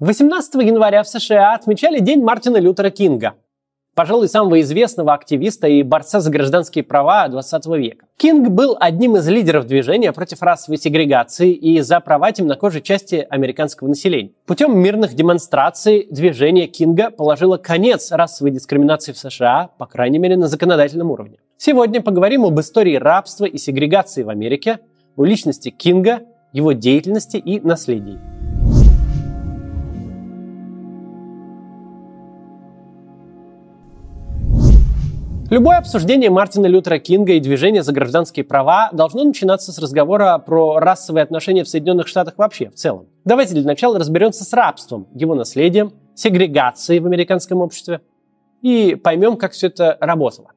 18 января в США отмечали День Мартина Лютера Кинга, пожалуй, самого известного активиста и борца за гражданские права 20 века. Кинг был одним из лидеров движения против расовой сегрегации и за права темнокожей части американского населения. Путем мирных демонстраций движение Кинга положило конец расовой дискриминации в США, по крайней мере на законодательном уровне. Сегодня поговорим об истории рабства и сегрегации в Америке, о личности Кинга, его деятельности и наследии. Любое обсуждение Мартина Лютера Кинга и движения за гражданские права должно начинаться с разговора про расовые отношения в Соединенных Штатах вообще, в целом. Давайте для начала разберемся с рабством, его наследием, сегрегацией в американском обществе и поймем, как все это работало.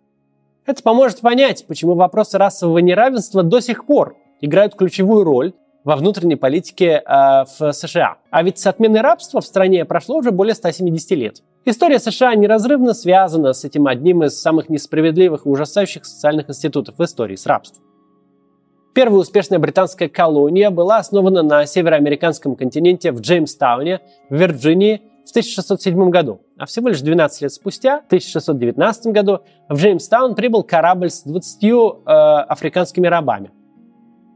Это поможет понять, почему вопросы расового неравенства до сих пор играют ключевую роль во внутренней политике э, в США. А ведь с отменой рабства в стране прошло уже более 170 лет. История США неразрывно связана с этим одним из самых несправедливых и ужасающих социальных институтов в истории с рабством. Первая успешная британская колония была основана на североамериканском континенте в Джеймстауне, в Вирджинии в 1607 году. А всего лишь 12 лет спустя, в 1619 году, в Джеймстаун прибыл корабль с 20 э, африканскими рабами.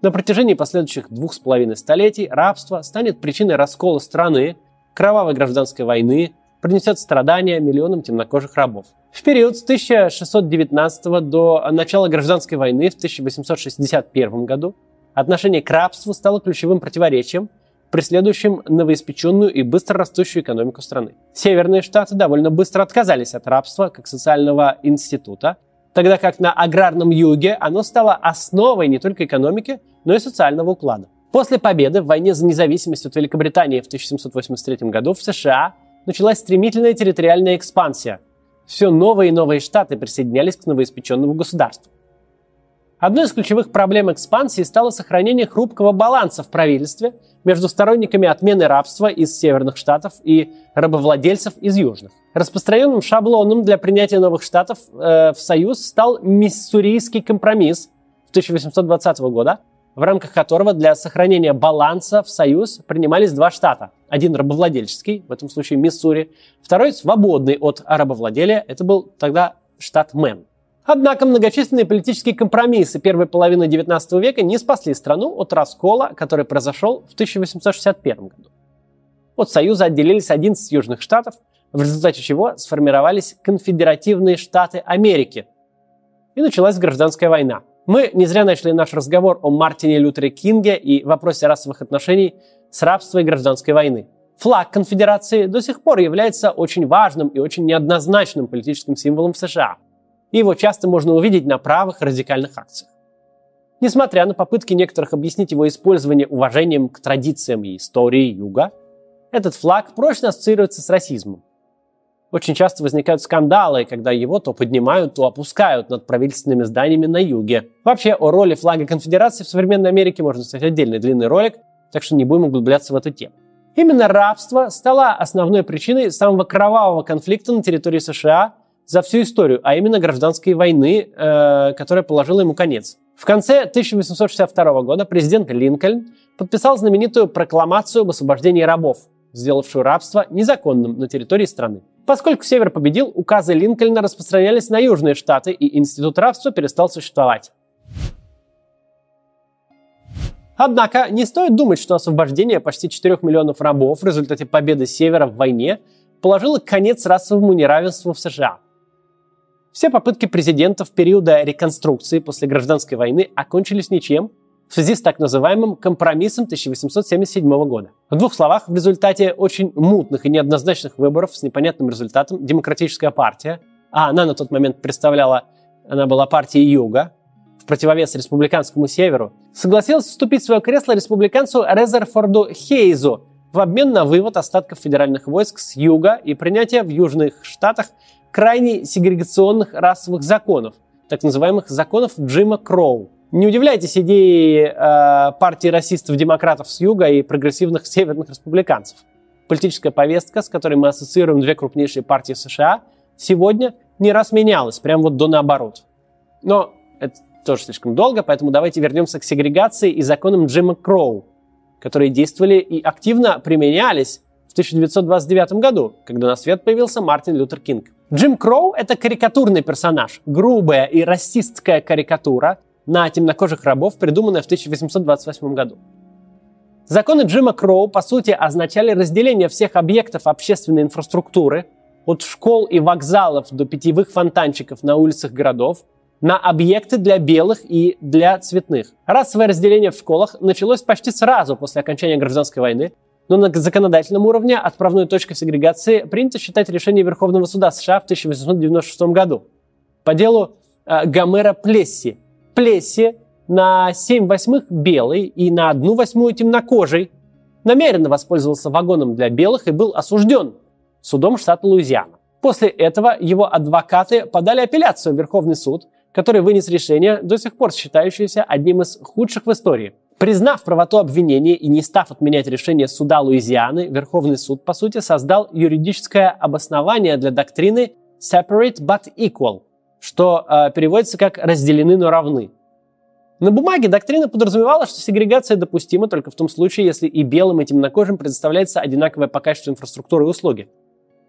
На протяжении последующих двух с половиной столетий рабство станет причиной раскола страны, кровавой гражданской войны, принесет страдания миллионам темнокожих рабов. В период с 1619 до начала гражданской войны в 1861 году отношение к рабству стало ключевым противоречием, преследующим новоиспеченную и быстро растущую экономику страны. Северные штаты довольно быстро отказались от рабства как социального института, тогда как на аграрном юге оно стало основой не только экономики, но и социального уклада. После победы в войне за независимость от Великобритании в 1783 году в США началась стремительная территориальная экспансия. Все новые и новые штаты присоединялись к новоиспеченному государству. Одной из ключевых проблем экспансии стало сохранение хрупкого баланса в правительстве между сторонниками отмены рабства из северных штатов и рабовладельцев из южных. Распространенным шаблоном для принятия новых штатов э, в Союз стал Миссурийский компромисс 1820 года, в рамках которого для сохранения баланса в Союз принимались два штата. Один рабовладельческий, в этом случае Миссури, второй свободный от рабовладелия, это был тогда штат Мэн. Однако многочисленные политические компромиссы первой половины XIX века не спасли страну от раскола, который произошел в 1861 году. От Союза отделились 11 южных штатов, в результате чего сформировались конфедеративные штаты Америки. И началась гражданская война – мы не зря начали наш разговор о Мартине Лютере Кинге и вопросе расовых отношений с рабства и гражданской войны. Флаг конфедерации до сих пор является очень важным и очень неоднозначным политическим символом в США. И его часто можно увидеть на правых радикальных акциях. Несмотря на попытки некоторых объяснить его использование уважением к традициям и истории Юга, этот флаг прочно ассоциируется с расизмом. Очень часто возникают скандалы, когда его то поднимают, то опускают над правительственными зданиями на юге. Вообще, о роли флага конфедерации в современной Америке можно снять отдельный длинный ролик, так что не будем углубляться в эту тему. Именно рабство стало основной причиной самого кровавого конфликта на территории США за всю историю, а именно гражданской войны, э, которая положила ему конец. В конце 1862 года президент Линкольн подписал знаменитую прокламацию об освобождении рабов, сделавшую рабство незаконным на территории страны. Поскольку Север победил, указы Линкольна распространялись на южные штаты, и институт рабства перестал существовать. Однако не стоит думать, что освобождение почти 4 миллионов рабов в результате победы Севера в войне положило конец расовому неравенству в США. Все попытки президентов периода реконструкции после гражданской войны окончились ничем, в связи с так называемым компромиссом 1877 года. В двух словах, в результате очень мутных и неоднозначных выборов с непонятным результатом Демократическая партия, а она на тот момент представляла, она была партией Юга, в противовес республиканскому северу, согласилась вступить в свое кресло республиканцу Резерфорду Хейзу в обмен на вывод остатков федеральных войск с юга и принятие в южных штатах крайне сегрегационных расовых законов, так называемых законов Джима Кроу. Не удивляйтесь идеи э, партии расистов-демократов с юга и прогрессивных северных республиканцев. Политическая повестка, с которой мы ассоциируем две крупнейшие партии США, сегодня не раз менялась, прям вот до наоборот. Но это тоже слишком долго, поэтому давайте вернемся к сегрегации и законам Джима Кроу, которые действовали и активно применялись в 1929 году, когда на свет появился Мартин Лютер Кинг. Джим Кроу – это карикатурный персонаж, грубая и расистская карикатура на темнокожих рабов, придуманная в 1828 году. Законы Джима Кроу, по сути, означали разделение всех объектов общественной инфраструктуры, от школ и вокзалов до питьевых фонтанчиков на улицах городов, на объекты для белых и для цветных. Расовое разделение в школах началось почти сразу после окончания гражданской войны, но на законодательном уровне отправной точкой сегрегации принято считать решение Верховного суда США в 1896 году по делу э, Гомера Плесси. Плесси на 7 восьмых белый и на 1 восьмую темнокожий намеренно воспользовался вагоном для белых и был осужден судом штата Луизиана. После этого его адвокаты подали апелляцию в Верховный суд, который вынес решение, до сих пор считающееся одним из худших в истории. Признав правоту обвинения и не став отменять решение суда Луизианы, Верховный суд, по сути, создал юридическое обоснование для доктрины separate but equal, что э, переводится как «разделены, но равны». На бумаге доктрина подразумевала, что сегрегация допустима только в том случае, если и белым, и темнокожим предоставляется одинаковая по качеству инфраструктура и услуги.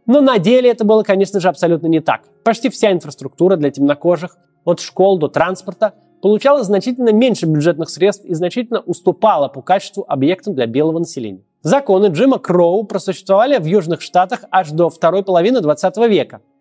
Но на деле это было, конечно же, абсолютно не так. Почти вся инфраструктура для темнокожих, от школ до транспорта, получала значительно меньше бюджетных средств и значительно уступала по качеству объектам для белого населения. Законы Джима Кроу просуществовали в Южных Штатах аж до второй половины 20 века –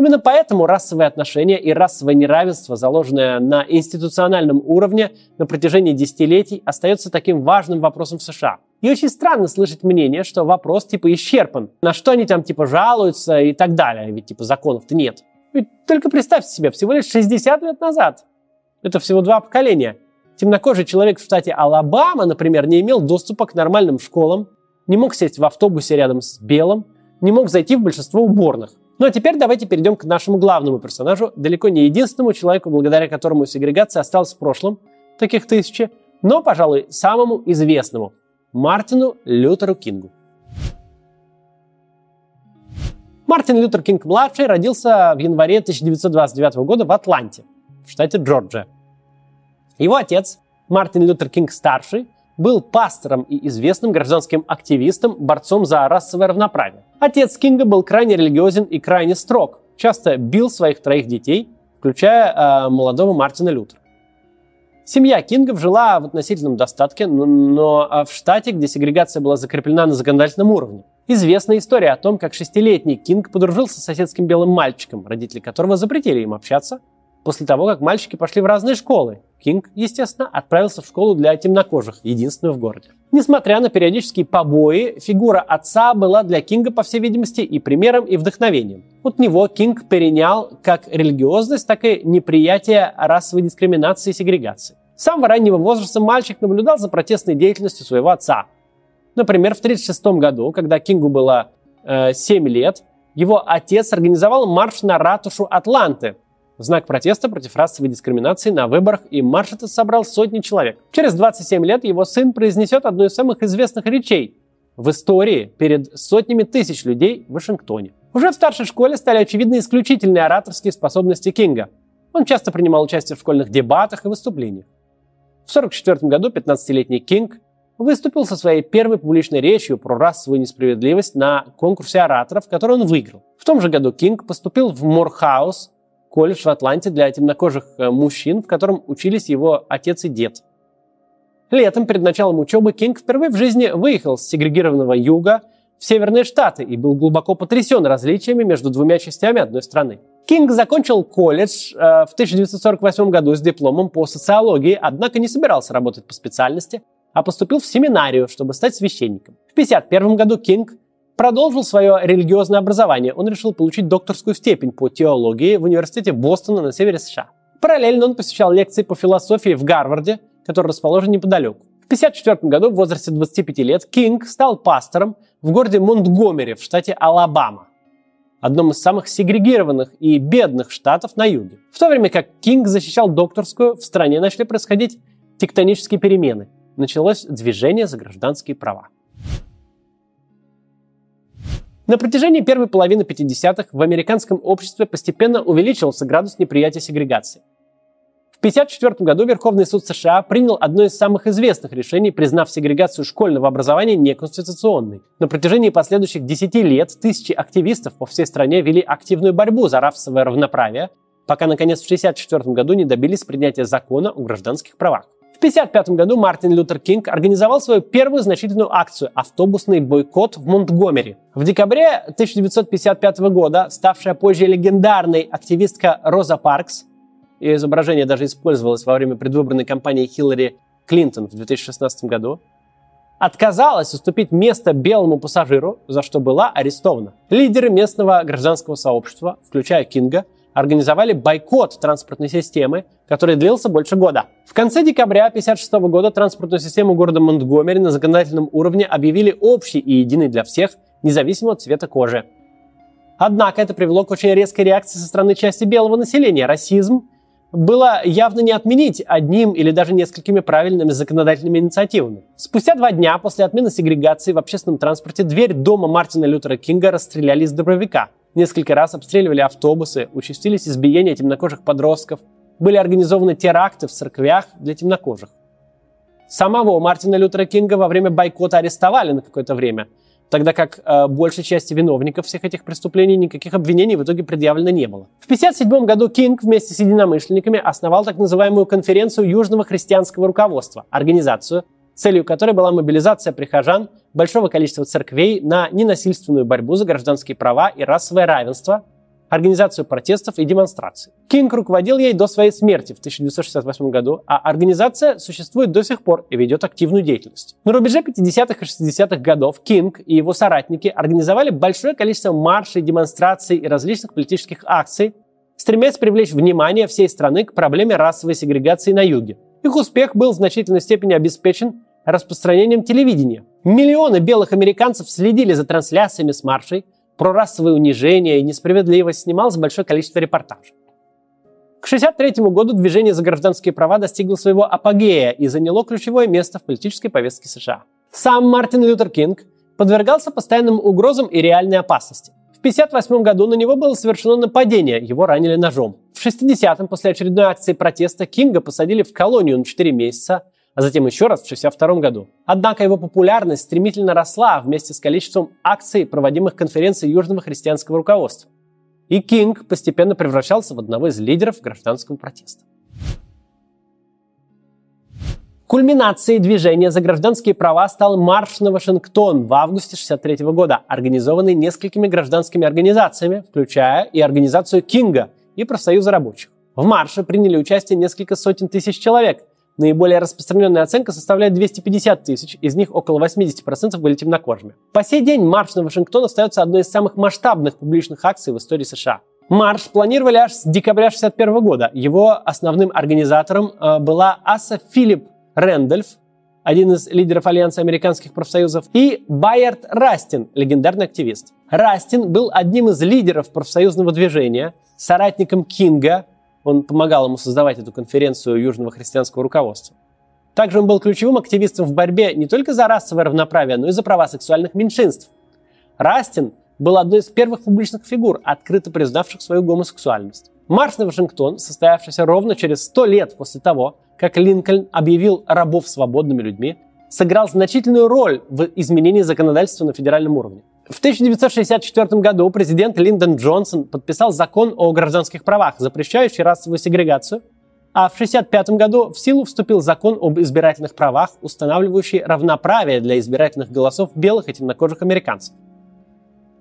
Именно поэтому расовые отношения и расовое неравенство, заложенное на институциональном уровне на протяжении десятилетий, остается таким важным вопросом в США. И очень странно слышать мнение, что вопрос типа исчерпан. На что они там типа жалуются и так далее, ведь типа законов-то нет. Ведь только представьте себе, всего лишь 60 лет назад. Это всего два поколения. Темнокожий человек в штате Алабама, например, не имел доступа к нормальным школам, не мог сесть в автобусе рядом с белым, не мог зайти в большинство уборных. Ну а теперь давайте перейдем к нашему главному персонажу, далеко не единственному человеку, благодаря которому сегрегация осталась в прошлом, таких тысячи, но, пожалуй, самому известному – Мартину Лютеру Кингу. Мартин Лютер Кинг-младший родился в январе 1929 года в Атланте, в штате Джорджия. Его отец, Мартин Лютер Кинг-старший, был пастором и известным гражданским активистом, борцом за расовое равноправие. Отец Кинга был крайне религиозен и крайне строг, часто бил своих троих детей, включая э, молодого Мартина Лютера. Семья Кингов жила в относительном достатке, но, но а, в штате, где сегрегация была закреплена на законодательном уровне. Известна история о том, как шестилетний Кинг подружился с соседским белым мальчиком, родители которого запретили им общаться, после того, как мальчики пошли в разные школы. Кинг, естественно, отправился в школу для темнокожих, единственную в городе. Несмотря на периодические побои, фигура отца была для Кинга, по всей видимости, и примером, и вдохновением. От него Кинг перенял как религиозность, так и неприятие расовой дискриминации и сегрегации. С самого раннего возраста мальчик наблюдал за протестной деятельностью своего отца. Например, в 1936 году, когда Кингу было э, 7 лет, его отец организовал марш на ратушу Атланты, в знак протеста против расовой дискриминации на выборах, и марш этот собрал сотни человек. Через 27 лет его сын произнесет одну из самых известных речей в истории перед сотнями тысяч людей в Вашингтоне. Уже в старшей школе стали очевидны исключительные ораторские способности Кинга. Он часто принимал участие в школьных дебатах и выступлениях. В 1944 году 15-летний Кинг выступил со своей первой публичной речью про расовую несправедливость на конкурсе ораторов, который он выиграл. В том же году Кинг поступил в Морхаус, колледж в Атланте для темнокожих э, мужчин, в котором учились его отец и дед. Летом, перед началом учебы, Кинг впервые в жизни выехал с сегрегированного юга в Северные Штаты и был глубоко потрясен различиями между двумя частями одной страны. Кинг закончил колледж э, в 1948 году с дипломом по социологии, однако не собирался работать по специальности, а поступил в семинарию, чтобы стать священником. В 1951 году Кинг продолжил свое религиозное образование. Он решил получить докторскую степень по теологии в университете Бостона на севере США. Параллельно он посещал лекции по философии в Гарварде, который расположен неподалеку. В 1954 году в возрасте 25 лет Кинг стал пастором в городе Монтгомери в штате Алабама, одном из самых сегрегированных и бедных штатов на юге. В то время как Кинг защищал докторскую, в стране начали происходить тектонические перемены. Началось движение за гражданские права. На протяжении первой половины 50-х в американском обществе постепенно увеличивался градус неприятия сегрегации. В 1954 году Верховный суд США принял одно из самых известных решений, признав сегрегацию школьного образования неконституционной. На протяжении последующих 10 лет тысячи активистов по всей стране вели активную борьбу за расовое равноправие, пока, наконец, в 1964 году не добились принятия закона о гражданских правах. В 1955 году Мартин Лютер Кинг организовал свою первую значительную акцию – автобусный бойкот в Монтгомери. В декабре 1955 года ставшая позже легендарной активистка Роза Паркс ее изображение даже использовалось во время предвыборной кампании Хиллари Клинтон в 2016 году, отказалась уступить место белому пассажиру, за что была арестована. Лидеры местного гражданского сообщества, включая Кинга, организовали бойкот транспортной системы, который длился больше года. В конце декабря 1956 года транспортную систему города Монтгомери на законодательном уровне объявили общей и единой для всех, независимо от цвета кожи. Однако это привело к очень резкой реакции со стороны части белого населения. Расизм было явно не отменить одним или даже несколькими правильными законодательными инициативами. Спустя два дня после отмены сегрегации в общественном транспорте дверь дома Мартина Лютера Кинга расстреляли из дробовика. Несколько раз обстреливали автобусы, участились избиения темнокожих подростков, были организованы теракты в церквях для темнокожих. Самого Мартина Лютера Кинга во время бойкота арестовали на какое-то время – тогда как э, большей части виновников всех этих преступлений никаких обвинений в итоге предъявлено не было. В 1957 году Кинг вместе с единомышленниками основал так называемую конференцию Южного христианского руководства, организацию, целью которой была мобилизация прихожан большого количества церквей на ненасильственную борьбу за гражданские права и расовое равенство – организацию протестов и демонстраций. Кинг руководил ей до своей смерти в 1968 году, а организация существует до сих пор и ведет активную деятельность. На рубеже 50-х и 60-х годов Кинг и его соратники организовали большое количество маршей, демонстраций и различных политических акций, стремясь привлечь внимание всей страны к проблеме расовой сегрегации на юге. Их успех был в значительной степени обеспечен распространением телевидения. Миллионы белых американцев следили за трансляциями с маршей, про расовое унижение и несправедливость снималось большое количество репортажей. К 1963 году движение за гражданские права достигло своего апогея и заняло ключевое место в политической повестке США. Сам Мартин Лютер Кинг подвергался постоянным угрозам и реальной опасности. В 1958 году на него было совершено нападение, его ранили ножом. В 60-м, после очередной акции протеста, Кинга посадили в колонию на 4 месяца, а затем еще раз в 1962 году. Однако его популярность стремительно росла вместе с количеством акций, проводимых конференций южного христианского руководства. И Кинг постепенно превращался в одного из лидеров гражданского протеста. Кульминацией движения за гражданские права стал марш на Вашингтон в августе 1963 года, организованный несколькими гражданскими организациями, включая и организацию Кинга и профсоюза рабочих. В марше приняли участие несколько сотен тысяч человек, Наиболее распространенная оценка составляет 250 тысяч, из них около 80% были темнокожими. По сей день марш на Вашингтон остается одной из самых масштабных публичных акций в истории США. Марш планировали аж с декабря 1961 года. Его основным организатором э, была Аса Филипп Рэндольф, один из лидеров Альянса американских профсоюзов, и Байерт Растин, легендарный активист. Растин был одним из лидеров профсоюзного движения, соратником Кинга, он помогал ему создавать эту конференцию южного христианского руководства. Также он был ключевым активистом в борьбе не только за расовое равноправие, но и за права сексуальных меньшинств. Растин был одной из первых публичных фигур, открыто признавших свою гомосексуальность. Марш на Вашингтон, состоявшийся ровно через 100 лет после того, как Линкольн объявил рабов свободными людьми, сыграл значительную роль в изменении законодательства на федеральном уровне. В 1964 году президент Линдон Джонсон подписал закон о гражданских правах, запрещающий расовую сегрегацию, а в 1965 году в силу вступил закон об избирательных правах, устанавливающий равноправие для избирательных голосов белых и темнокожих американцев.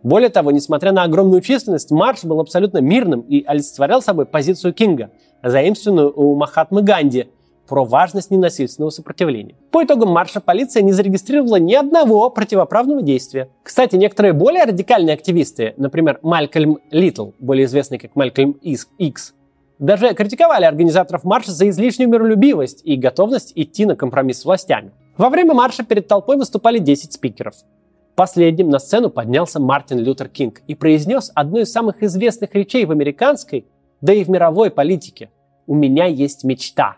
Более того, несмотря на огромную численность, марш был абсолютно мирным и олицетворял собой позицию Кинга, заимствованную у Махатмы Ганди – про важность ненасильственного сопротивления. По итогам марша полиция не зарегистрировала ни одного противоправного действия. Кстати, некоторые более радикальные активисты, например, Малькольм Литл, более известный как Малькольм Икс, даже критиковали организаторов марша за излишнюю миролюбивость и готовность идти на компромисс с властями. Во время марша перед толпой выступали 10 спикеров. Последним на сцену поднялся Мартин Лютер Кинг и произнес одну из самых известных речей в американской, да и в мировой политике. «У меня есть мечта».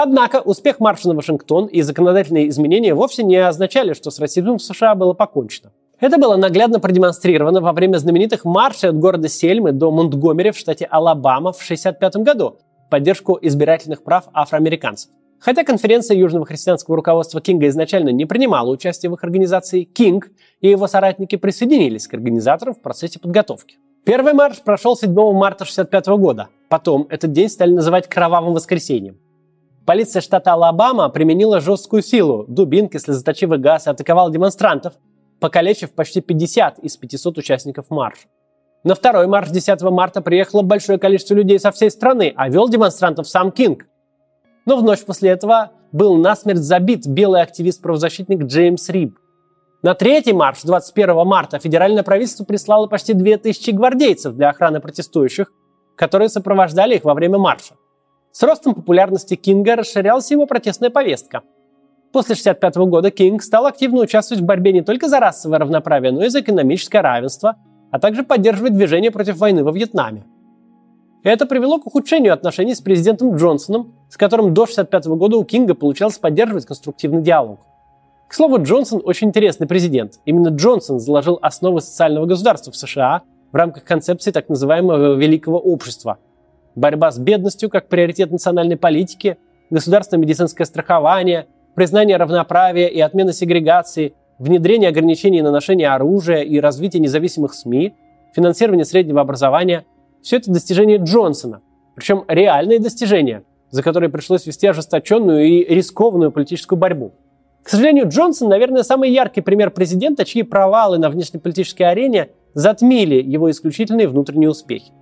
Однако успех марша на Вашингтон и законодательные изменения вовсе не означали, что с расизмом в США было покончено. Это было наглядно продемонстрировано во время знаменитых маршей от города Сельмы до Монтгомери в штате Алабама в 1965 году в поддержку избирательных прав афроамериканцев. Хотя конференция южного христианского руководства Кинга изначально не принимала участие в их организации, Кинг и его соратники присоединились к организаторам в процессе подготовки. Первый марш прошел 7 марта 1965 года. Потом этот день стали называть «Кровавым воскресеньем». Полиция штата Алабама применила жесткую силу, дубинки, слезоточивый газ и атаковала демонстрантов, покалечив почти 50 из 500 участников марша. На второй марш 10 марта приехало большое количество людей со всей страны, а вел демонстрантов сам Кинг. Но в ночь после этого был насмерть забит белый активист-правозащитник Джеймс Риб. На третий марш 21 марта федеральное правительство прислало почти 2000 гвардейцев для охраны протестующих, которые сопровождали их во время марша. С ростом популярности Кинга расширялась его протестная повестка. После 1965 года Кинг стал активно участвовать в борьбе не только за расовое равноправие, но и за экономическое равенство, а также поддерживать движение против войны во Вьетнаме. Это привело к ухудшению отношений с президентом Джонсоном, с которым до 1965 года у Кинга получалось поддерживать конструктивный диалог. К слову, Джонсон очень интересный президент. Именно Джонсон заложил основы социального государства в США в рамках концепции так называемого «великого общества», борьба с бедностью как приоритет национальной политики, государственное медицинское страхование, признание равноправия и отмена сегрегации, внедрение ограничений на ношение оружия и развитие независимых СМИ, финансирование среднего образования – все это достижения Джонсона. Причем реальные достижения, за которые пришлось вести ожесточенную и рискованную политическую борьбу. К сожалению, Джонсон, наверное, самый яркий пример президента, чьи провалы на внешнеполитической арене затмили его исключительные внутренние успехи.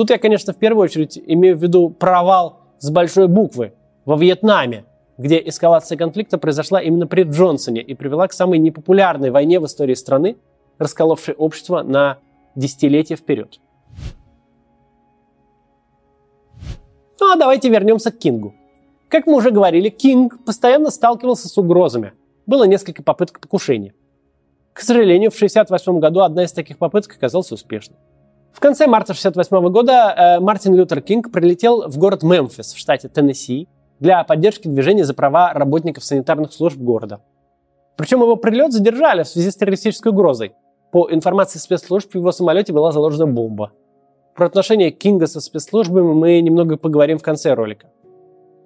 Тут я, конечно, в первую очередь имею в виду провал с большой буквы во Вьетнаме, где эскалация конфликта произошла именно при Джонсоне и привела к самой непопулярной войне в истории страны, расколовшей общество на десятилетия вперед. Ну а давайте вернемся к Кингу. Как мы уже говорили, Кинг постоянно сталкивался с угрозами. Было несколько попыток покушения. К сожалению, в 1968 году одна из таких попыток оказалась успешной. В конце марта 1968 года э, Мартин Лютер Кинг прилетел в город Мемфис в штате Теннесси для поддержки движения за права работников санитарных служб города. Причем его прилет задержали в связи с террористической угрозой. По информации спецслужб, в его самолете была заложена бомба. Про отношения Кинга со спецслужбами мы немного поговорим в конце ролика.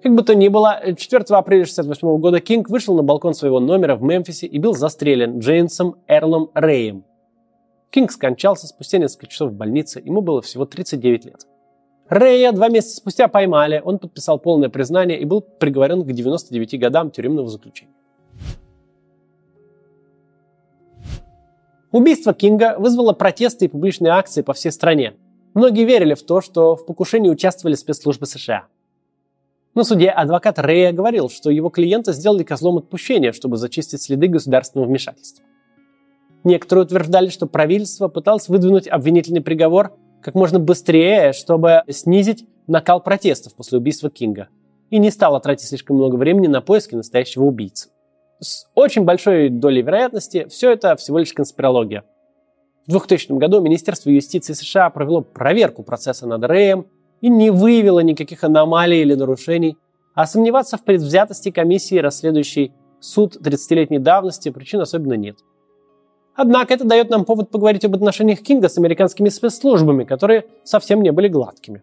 Как бы то ни было, 4 апреля 1968 года Кинг вышел на балкон своего номера в Мемфисе и был застрелен Джеймсом Эрлом Рэем, Кинг скончался спустя несколько часов в больнице, ему было всего 39 лет. Рэя два месяца спустя поймали, он подписал полное признание и был приговорен к 99 годам тюремного заключения. Убийство Кинга вызвало протесты и публичные акции по всей стране. Многие верили в то, что в покушении участвовали спецслужбы США. На суде адвокат Рэя говорил, что его клиента сделали козлом отпущения, чтобы зачистить следы государственного вмешательства. Некоторые утверждали, что правительство пыталось выдвинуть обвинительный приговор как можно быстрее, чтобы снизить накал протестов после убийства Кинга. И не стало тратить слишком много времени на поиски настоящего убийцы. С очень большой долей вероятности все это всего лишь конспирология. В 2000 году Министерство юстиции США провело проверку процесса над Рэем и не выявило никаких аномалий или нарушений, а сомневаться в предвзятости комиссии, расследующей суд 30-летней давности, причин особенно нет – Однако это дает нам повод поговорить об отношениях Кинга с американскими спецслужбами, которые совсем не были гладкими.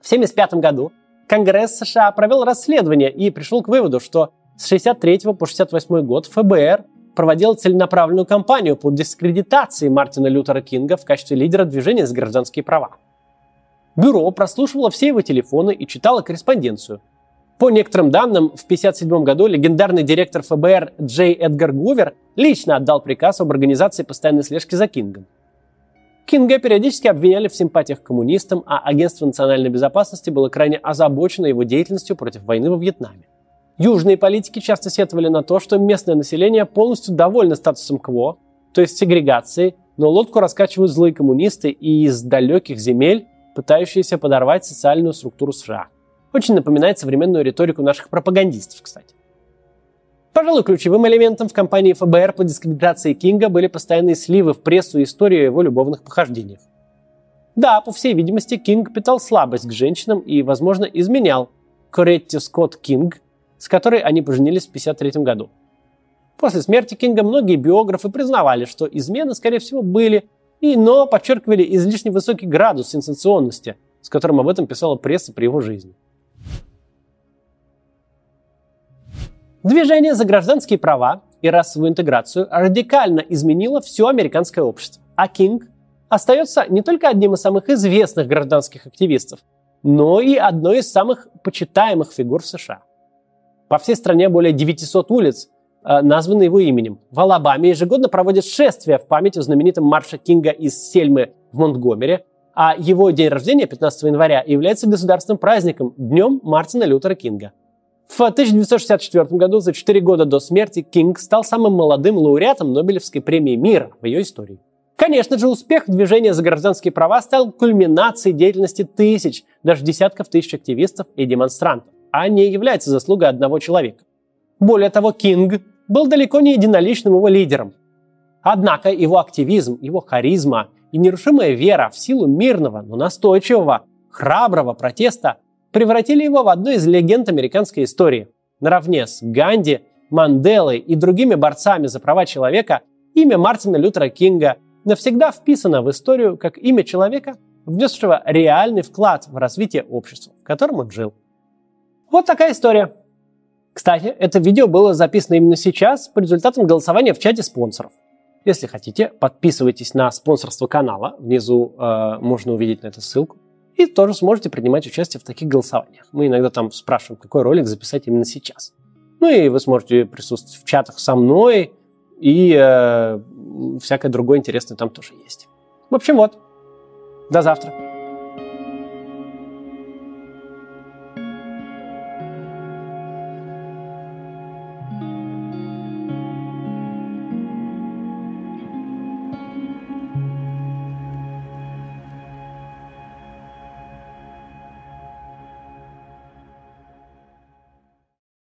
В 1975 году Конгресс США провел расследование и пришел к выводу, что с 63 по 68 год ФБР проводил целенаправленную кампанию по дискредитации Мартина Лютера Кинга в качестве лидера движения за гражданские права. Бюро прослушивало все его телефоны и читало корреспонденцию – по некоторым данным, в 1957 году легендарный директор ФБР Джей Эдгар Гувер лично отдал приказ об организации постоянной слежки за Кингом. Кинга периодически обвиняли в симпатиях к коммунистам, а Агентство национальной безопасности было крайне озабочено его деятельностью против войны во Вьетнаме. Южные политики часто сетовали на то, что местное население полностью довольно статусом КВО, то есть сегрегацией, но лодку раскачивают злые коммунисты и из далеких земель, пытающиеся подорвать социальную структуру США – Очень напоминает современную риторику наших пропагандистов, кстати. Пожалуй, ключевым элементом в кампании ФБР по дискредитации Кинга были постоянные сливы в прессу и историю его любовных похождениях. Да, по всей видимости, Кинг питал слабость к женщинам и, возможно, изменял Коретти Скотт Кинг, с которой они поженились в 1953 году. После смерти Кинга многие биографы признавали, что измены, скорее всего, были, и, но подчеркивали излишне высокий градус сенсационности, с которым об этом писала пресса при его жизни. Движение за гражданские права и расовую интеграцию радикально изменило все американское общество. А Кинг остается не только одним из самых известных гражданских активистов, но и одной из самых почитаемых фигур в США. По всей стране более 900 улиц э, названы его именем. В Алабаме ежегодно проводят шествия в память о знаменитом марше Кинга из Сельмы в Монтгомере, а его день рождения, 15 января, является государственным праздником, днем Мартина Лютера Кинга. В 1964 году, за 4 года до смерти, Кинг стал самым молодым лауреатом Нобелевской премии мира в ее истории. Конечно же, успех движения за гражданские права стал кульминацией деятельности тысяч, даже десятков тысяч активистов и демонстрантов, а не является заслугой одного человека. Более того, Кинг был далеко не единоличным его лидером. Однако его активизм, его харизма и нерушимая вера в силу мирного, но настойчивого, храброго протеста превратили его в одну из легенд американской истории. Наравне с Ганди, Манделой и другими борцами за права человека имя Мартина Лютера Кинга навсегда вписано в историю как имя человека, внесшего реальный вклад в развитие общества, в котором он жил. Вот такая история. Кстати, это видео было записано именно сейчас по результатам голосования в чате спонсоров. Если хотите, подписывайтесь на спонсорство канала. Внизу э, можно увидеть на эту ссылку и тоже сможете принимать участие в таких голосованиях. Мы иногда там спрашиваем, какой ролик записать именно сейчас. Ну и вы сможете присутствовать в чатах со мной, и э, всякое другое интересное там тоже есть. В общем, вот. До завтра.